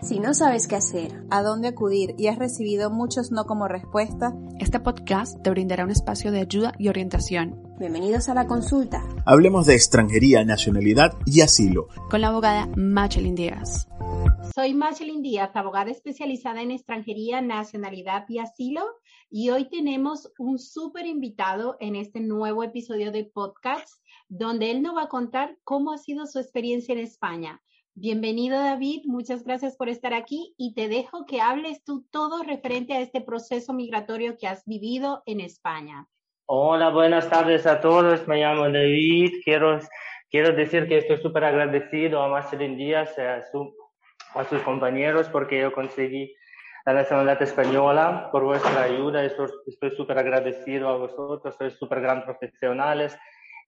Si no sabes qué hacer, a dónde acudir y has recibido muchos no como respuesta, este podcast te brindará un espacio de ayuda y orientación. Bienvenidos a la consulta. Hablemos de extranjería, nacionalidad y asilo. Con la abogada Machelin Díaz. Soy Machelin Díaz, abogada especializada en extranjería, nacionalidad y asilo. Y hoy tenemos un súper invitado en este nuevo episodio de podcast, donde él nos va a contar cómo ha sido su experiencia en España. Bienvenido David, muchas gracias por estar aquí y te dejo que hables tú todo referente a este proceso migratorio que has vivido en España. Hola, buenas tardes a todos, me llamo David, quiero, quiero decir que estoy súper agradecido a Marcelín Díaz, a, a sus compañeros porque yo conseguí la nacionalidad española. Por vuestra ayuda, estoy súper agradecido a vosotros, sois súper gran profesionales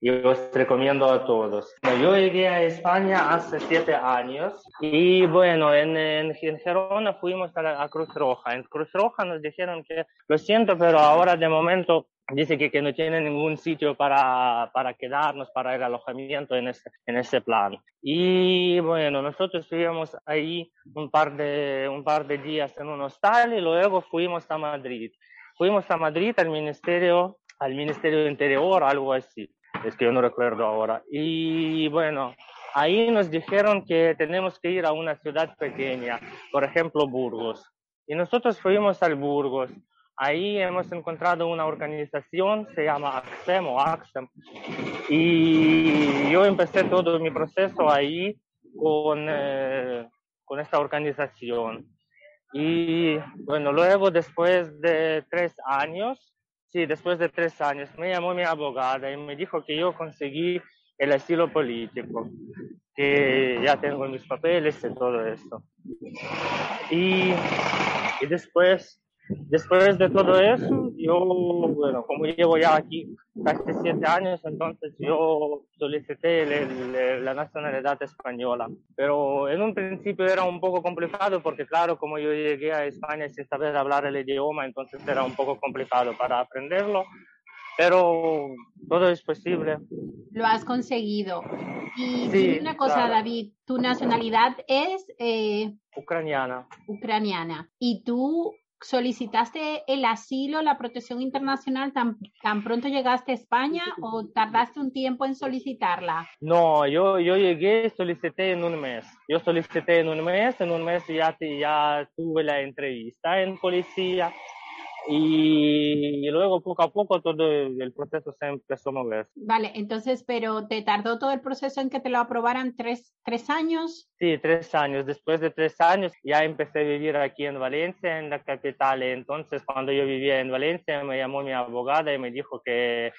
y os recomiendo a todos. Yo llegué a España hace siete años y bueno, en, en, Gerona fuimos a, a, Cruz Roja. En Cruz Roja nos dijeron que, lo siento, pero ahora de momento dice que, que no tiene ningún sitio para, para quedarnos, para el alojamiento en ese, en ese plan. Y bueno, nosotros estuvimos ahí un par, de, un par de días en un hostal y luego fuimos a Madrid. Fuimos a Madrid al Ministerio, al Ministerio Interior, algo así es que yo no recuerdo ahora. Y bueno, ahí nos dijeron que tenemos que ir a una ciudad pequeña, por ejemplo, Burgos. Y nosotros fuimos al Burgos. Ahí hemos encontrado una organización, se llama AXEM o AXEM. Y yo empecé todo mi proceso ahí con, eh, con esta organización. Y bueno, luego después de tres años, Sí, después de tres años me llamó mi abogada y me dijo que yo conseguí el asilo político, que ya tengo mis papeles y todo eso. Y, y después Después de todo eso, yo, bueno, como llevo ya aquí casi siete años, entonces yo solicité la nacionalidad española. Pero en un principio era un poco complicado porque, claro, como yo llegué a España sin saber hablar el idioma, entonces era un poco complicado para aprenderlo. Pero todo es posible. Lo has conseguido. Y una cosa, David, tu nacionalidad es... Eh, ucraniana. Ucraniana. ¿Y tú solicitaste el asilo, la protección internacional tan, tan pronto llegaste a España o tardaste un tiempo en solicitarla? No, yo, yo llegué, solicité en un mes. Yo solicité en un mes, en un mes ya, ya tuve la entrevista en policía y, luego poco a poco todo el proceso se empezó a mover. Vale, entonces, pero ¿te tardó todo el proceso en que te lo aprobaran tres, tres años? Sí, tres años. Después de tres años ya empecé a vivir aquí en Valencia, en la capital. Entonces, cuando yo vivía en Valencia, me llamó mi abogada y me dijo que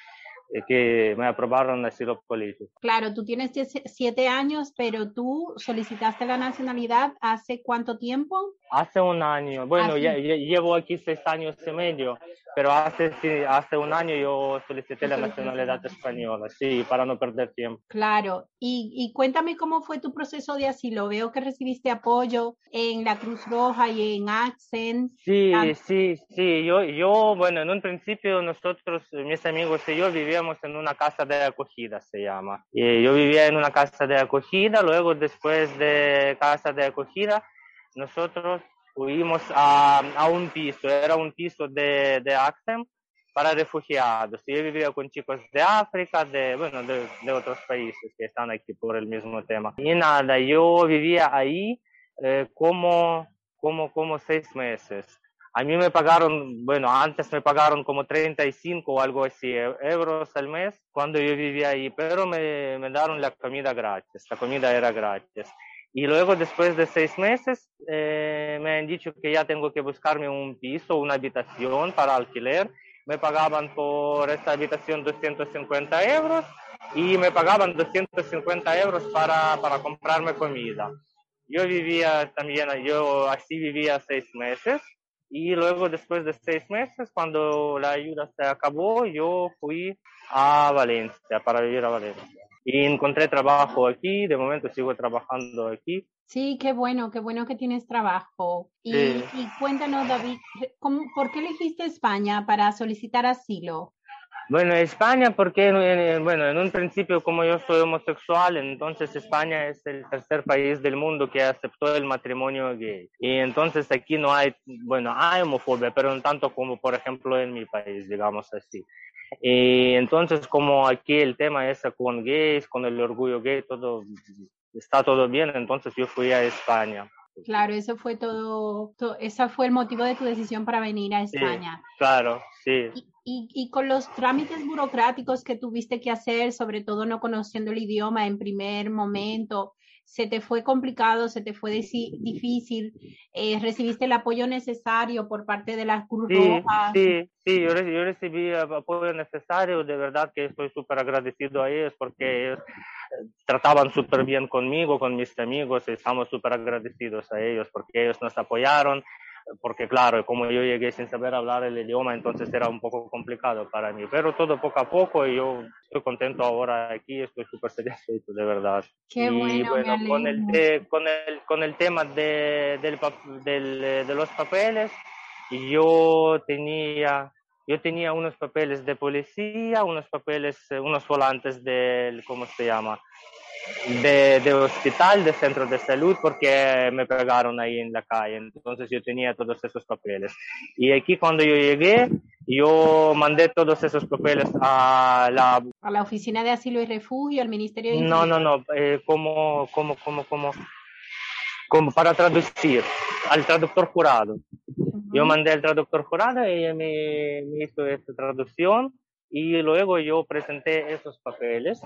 que me aprobaron asilo político. Claro, tú tienes siete años, pero tú solicitaste la nacionalidad hace cuánto tiempo? Hace un año. Bueno, ya, llevo aquí seis años y medio, pero hace, hace un año yo solicité la nacionalidad española, sí, para no perder tiempo. Claro, y, y cuéntame cómo fue tu proceso de asilo. Veo que recibiste apoyo en la Cruz Roja y en Accent. Sí, sí, sí. Yo, yo, bueno, en un principio nosotros, mis amigos y yo vivíamos en una casa de acogida, se llama. Y yo vivía en una casa de acogida, luego después de casa de acogida, nosotros fuimos a, a un piso, era un piso de, de AXEM para refugiados. Yo vivía con chicos de África, de, bueno, de, de, otros países que están aquí por el mismo tema. Y nada, yo vivía ahí eh, como, como, como seis meses. A mí me pagaron, bueno, antes me pagaron como 35 o algo así euros al mes cuando yo vivía ahí, pero me, me dieron la comida gratis, la comida era gratis. Y luego, después de seis meses, eh, me han dicho que ya tengo que buscarme un piso, una habitación para alquiler. Me pagaban por esta habitación 250 euros y me pagaban 250 euros para, para comprarme comida. Yo vivía también, yo así vivía seis meses y luego, después de seis meses, cuando la ayuda se acabó, yo fui a Valencia, para vivir a Valencia. Y encontré trabajo aquí, de momento sigo trabajando aquí. Sí, qué bueno, qué bueno que tienes trabajo. Y, y cuéntanos, David, ¿cómo, ¿por qué elegiste España para solicitar asilo? Bueno, España, porque bueno, en un principio como yo soy homosexual, entonces España es el tercer país del mundo que aceptó el matrimonio gay. Y entonces aquí no hay, bueno, hay homofobia, pero no tanto como por ejemplo en mi país, digamos así. Y entonces como aquí el tema es con gays, con el orgullo gay, todo está todo bien, entonces yo fui a España. Claro, eso fue todo, ese fue el motivo de tu decisión para venir a España. claro, sí. Y, y, con los trámites burocráticos que tuviste que hacer, sobre todo no conociendo el idioma en primer momento, ¿se te fue complicado, se te fue difícil? Eh, ¿Recibiste el apoyo necesario por parte de las Cruz sí, Sí, sí, yo, yo recibí el apoyo necesario, de verdad que estoy súper agradecido a ellos porque ellos trataban súper bien conmigo, con mis amigos, y estamos súper agradecidos a ellos porque ellos nos apoyaron, porque claro, como yo llegué sin saber hablar el idioma, entonces era un poco complicado para mí, pero todo poco a poco y yo estoy contento ahora aquí, estoy súper satisfecho, de verdad. Qué y bueno, con, el, con, el, con el tema de, del, del, de los papeles, yo tenía yo tenía unos papeles de policía, unos papeles, eh, unos volantes del, ¿cómo se llama? De, de, hospital, de centro de salud, porque me pegaron ahí en la calle. Entonces yo tenía todos esos papeles. Y aquí cuando yo llegué, yo mandé todos esos papeles a la... A la Oficina de Asilo y Refugio, al Ministerio de... No, no, no, eh, como, como, como, como, como para traducir, al traductor jurado. Yo mandé al traductor jurado y ella me, hizo esta traducción y luego yo presenté esos papeles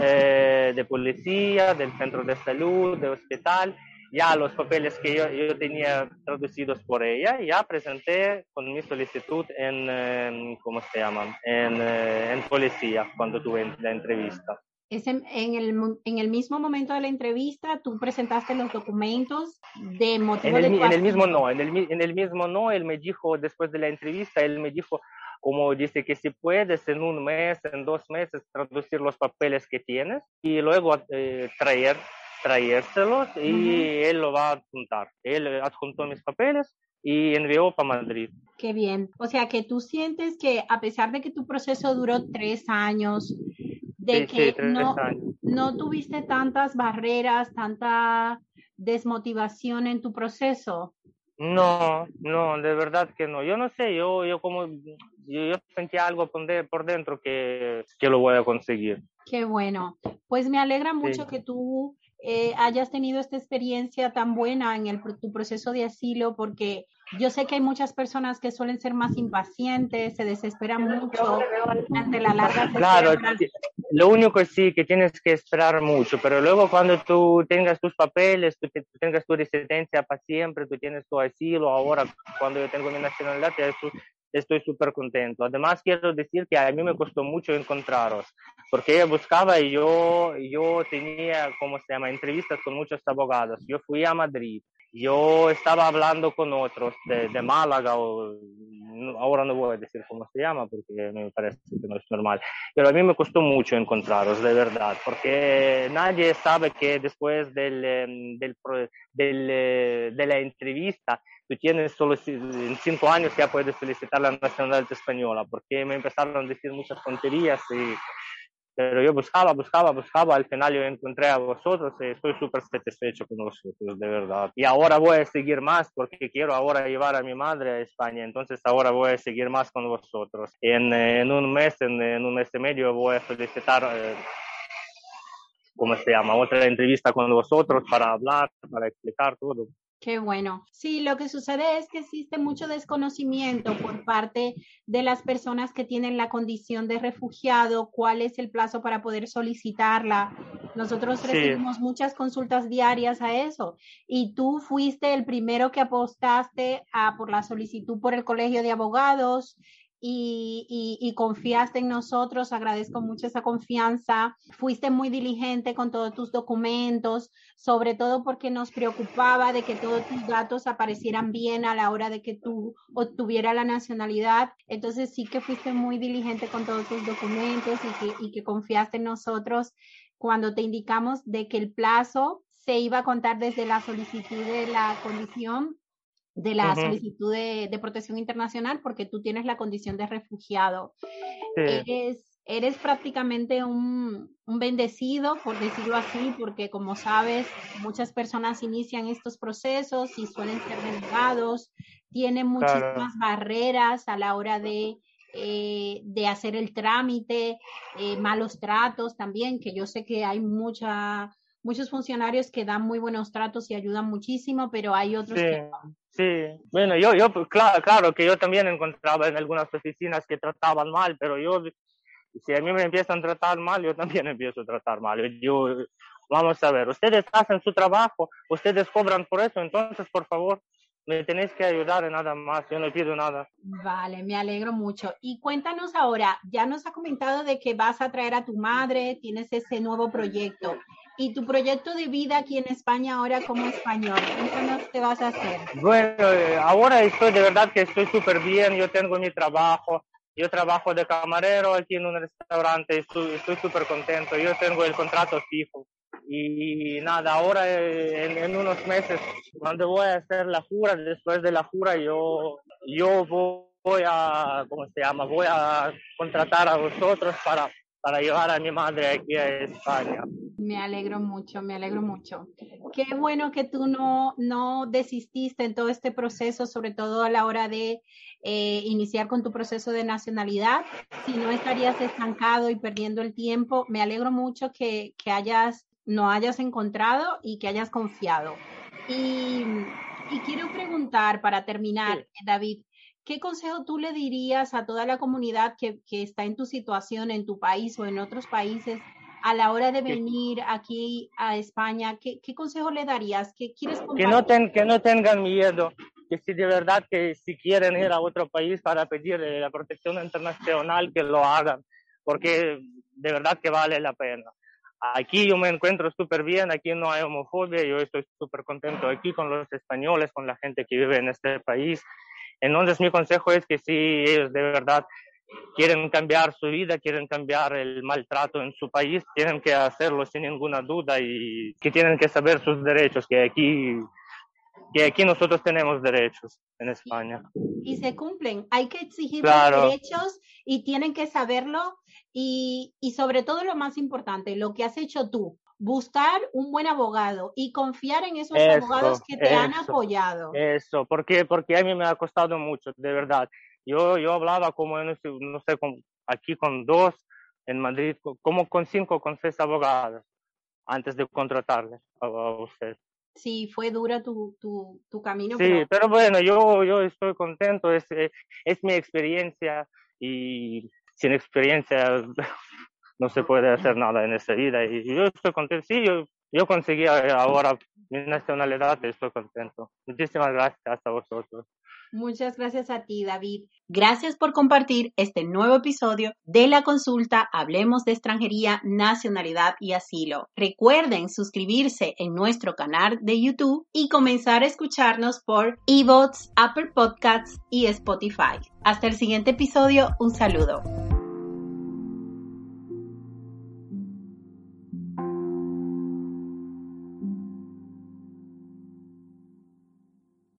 eh, de policía, del centro de salud, de hospital, ya los papeles que yo, yo tenía traducidos por ella, ya presenté con mi solicitud en, ¿cómo se llama? En, eh, en policía cuando tuve la entrevista en, el, en el mismo momento de la entrevista, tú presentaste los documentos de motivo en el, de En el mismo no, en el, en el mismo no, él me dijo, después de la entrevista, él me dijo, como dice que si puedes en un mes, en dos meses, traducir los papeles que tienes y luego eh, traer, traérselos y él lo va a adjuntar. Él adjuntó mis papeles y envió para Madrid. Qué bien. O sea que tú sientes que a pesar de que tu proceso duró tres años, de que no, no tuviste tantas barreras, tanta desmotivación en tu proceso. No, no, de verdad que no. Yo no sé, yo, yo como, yo, sentía algo por, dentro que, que, lo voy a conseguir. Qué bueno. Pues me alegra mucho que tú eh, hayas tenido esta experiencia tan buena en el, tu proceso de asilo, porque yo sé que hay muchas personas que suelen ser más impacientes, se desesperan mucho ante la larga Claro, lo único sí que tienes que esperar mucho, pero luego cuando tú tengas tus papeles, tú, tengas tu residencia para siempre, tú tienes tu asilo, ahora cuando yo tengo mi nacionalidad, estoy súper contento. Además, quiero decir que a mí me costó mucho encontraros, porque ella buscaba y yo, yo tenía, ¿cómo se llama?, entrevistas con muchos abogados. Yo fui a Madrid, yo estaba hablando con otros de, Málaga, o, ahora no voy a decir cómo se llama porque me parece que no es normal, pero a mí me costó mucho encontraros, de verdad, porque nadie sabe que después del, em, del, del, eh, de la entrevista tú tienes solo cinco años ya puedes solicitar la nacionalidad española, porque me empezaron a decir muchas tonterías y pero yo buscaba, buscaba, buscaba, al final yo encontré a vosotros y estoy súper satisfecho con vosotros, de verdad. Y ahora voy a seguir más porque quiero ahora llevar a mi madre a España, entonces ahora voy a seguir más con vosotros. En, en un mes, en, un mes y medio voy a solicitar, eh, ¿cómo se llama? Otra entrevista con vosotros para hablar, para explicar todo. Qué bueno. Sí, lo que sucede es que existe mucho desconocimiento por parte de las personas que tienen la condición de refugiado, cuál es el plazo para poder solicitarla. Nosotros recibimos muchas consultas diarias a eso y tú fuiste el primero que apostaste a por la solicitud por el Colegio de Abogados y, confiaste en nosotros. Agradezco mucho esa confianza. Fuiste muy diligente con todos tus documentos, sobre todo porque nos preocupaba de que todos tus datos aparecieran bien a la hora de que tú obtuvieras la nacionalidad. Entonces sí que fuiste muy diligente con todos tus documentos y que, y que confiaste en nosotros cuando te indicamos de que el plazo se iba a contar desde la solicitud de la condición de la solicitud de, protección internacional porque tú tienes la condición de refugiado. Eres, eres prácticamente un, un, bendecido, por decirlo así, porque como sabes, muchas personas inician estos procesos y suelen ser denegados, tienen muchísimas barreras a la hora de eh, de hacer el trámite, eh, malos tratos también, que yo sé que hay mucha, muchos funcionarios que dan muy buenos tratos y ayudan muchísimo, pero hay otros que Sí, bueno, yo, yo pues, claro, claro que yo también encontraba en algunas oficinas que trataban mal, pero yo, si a mí me empiezan a tratar mal, yo también empiezo a tratar mal. Yo, vamos a ver, ustedes hacen su trabajo, ustedes cobran por eso, entonces, por favor, me tenéis que ayudar en nada más, yo no pido nada. Vale, me alegro mucho. Y cuéntanos ahora, ya nos ha comentado de que vas a traer a tu madre, tienes ese nuevo proyecto. ¿Y tu proyecto de vida aquí en España ahora como español? Cuéntanos qué vas a hacer. Bueno, eh, ahora estoy de verdad que estoy súper bien, yo tengo mi trabajo, yo trabajo de camarero aquí en un restaurante, estoy súper contento, yo tengo el contrato fijo. Y nada, ahora eh, en, unos meses, cuando voy a hacer la jura, después de la jura, yo, yo voy a, ¿cómo se llama? Voy a contratar a vosotros para, para llevar a mi madre aquí a España. Me alegro mucho, me alegro mucho. Qué bueno que tú no, no desististe en todo este proceso, sobre todo a la hora de eh, iniciar con tu proceso de nacionalidad. Si no estarías estancado y perdiendo el tiempo, me alegro mucho que, que hayas no hayas encontrado y que hayas confiado. Y, quiero preguntar para terminar, David, ¿qué consejo tú le dirías a toda la comunidad que, está en tu situación, en tu país o en otros países, a la hora de venir aquí a España? ¿Qué, consejo le darías? ¿Qué quieres que no, que no tengan miedo, que si de verdad que si quieren ir a otro país para pedir la protección internacional, que lo hagan, porque de verdad que vale la pena. Aquí yo me encuentro súper bien, aquí no hay homofobia, yo estoy súper contento aquí con los españoles, con la gente que vive en este país. Entonces mi consejo es que si ellos de verdad quieren cambiar su vida, quieren cambiar el maltrato en su país, tienen que hacerlo sin ninguna duda y que tienen que saber sus derechos, que aquí, que aquí nosotros tenemos derechos en España. Y se cumplen, hay que exigir los derechos y tienen que saberlo y, y sobre todo lo más importante, lo que has hecho tú, buscar un buen abogado y confiar en esos abogados que te han apoyado. Eso, porque, porque a mí me ha costado mucho, de verdad. Yo, yo hablaba como, no sé, no sé aquí con dos, en Madrid, como con cinco, con seis abogados, antes de contratarles a, usted. Sí, fue dura tu, tu, tu camino. Sí, pero... bueno, yo, yo estoy contento, es, es mi experiencia y sin experiencia no se puede hacer nada en esta vida. Y yo estoy contento. Sí, yo, yo conseguí ahora mi nacionalidad, estoy contento. Muchísimas gracias a vosotros. Muchas gracias a ti, David. Gracias por compartir este nuevo episodio de la consulta Hablemos de extranjería, nacionalidad y asilo. Recuerden suscribirse en nuestro canal de YouTube y comenzar a escucharnos por eBots, Apple Podcasts y Spotify. Hasta el siguiente episodio, un saludo.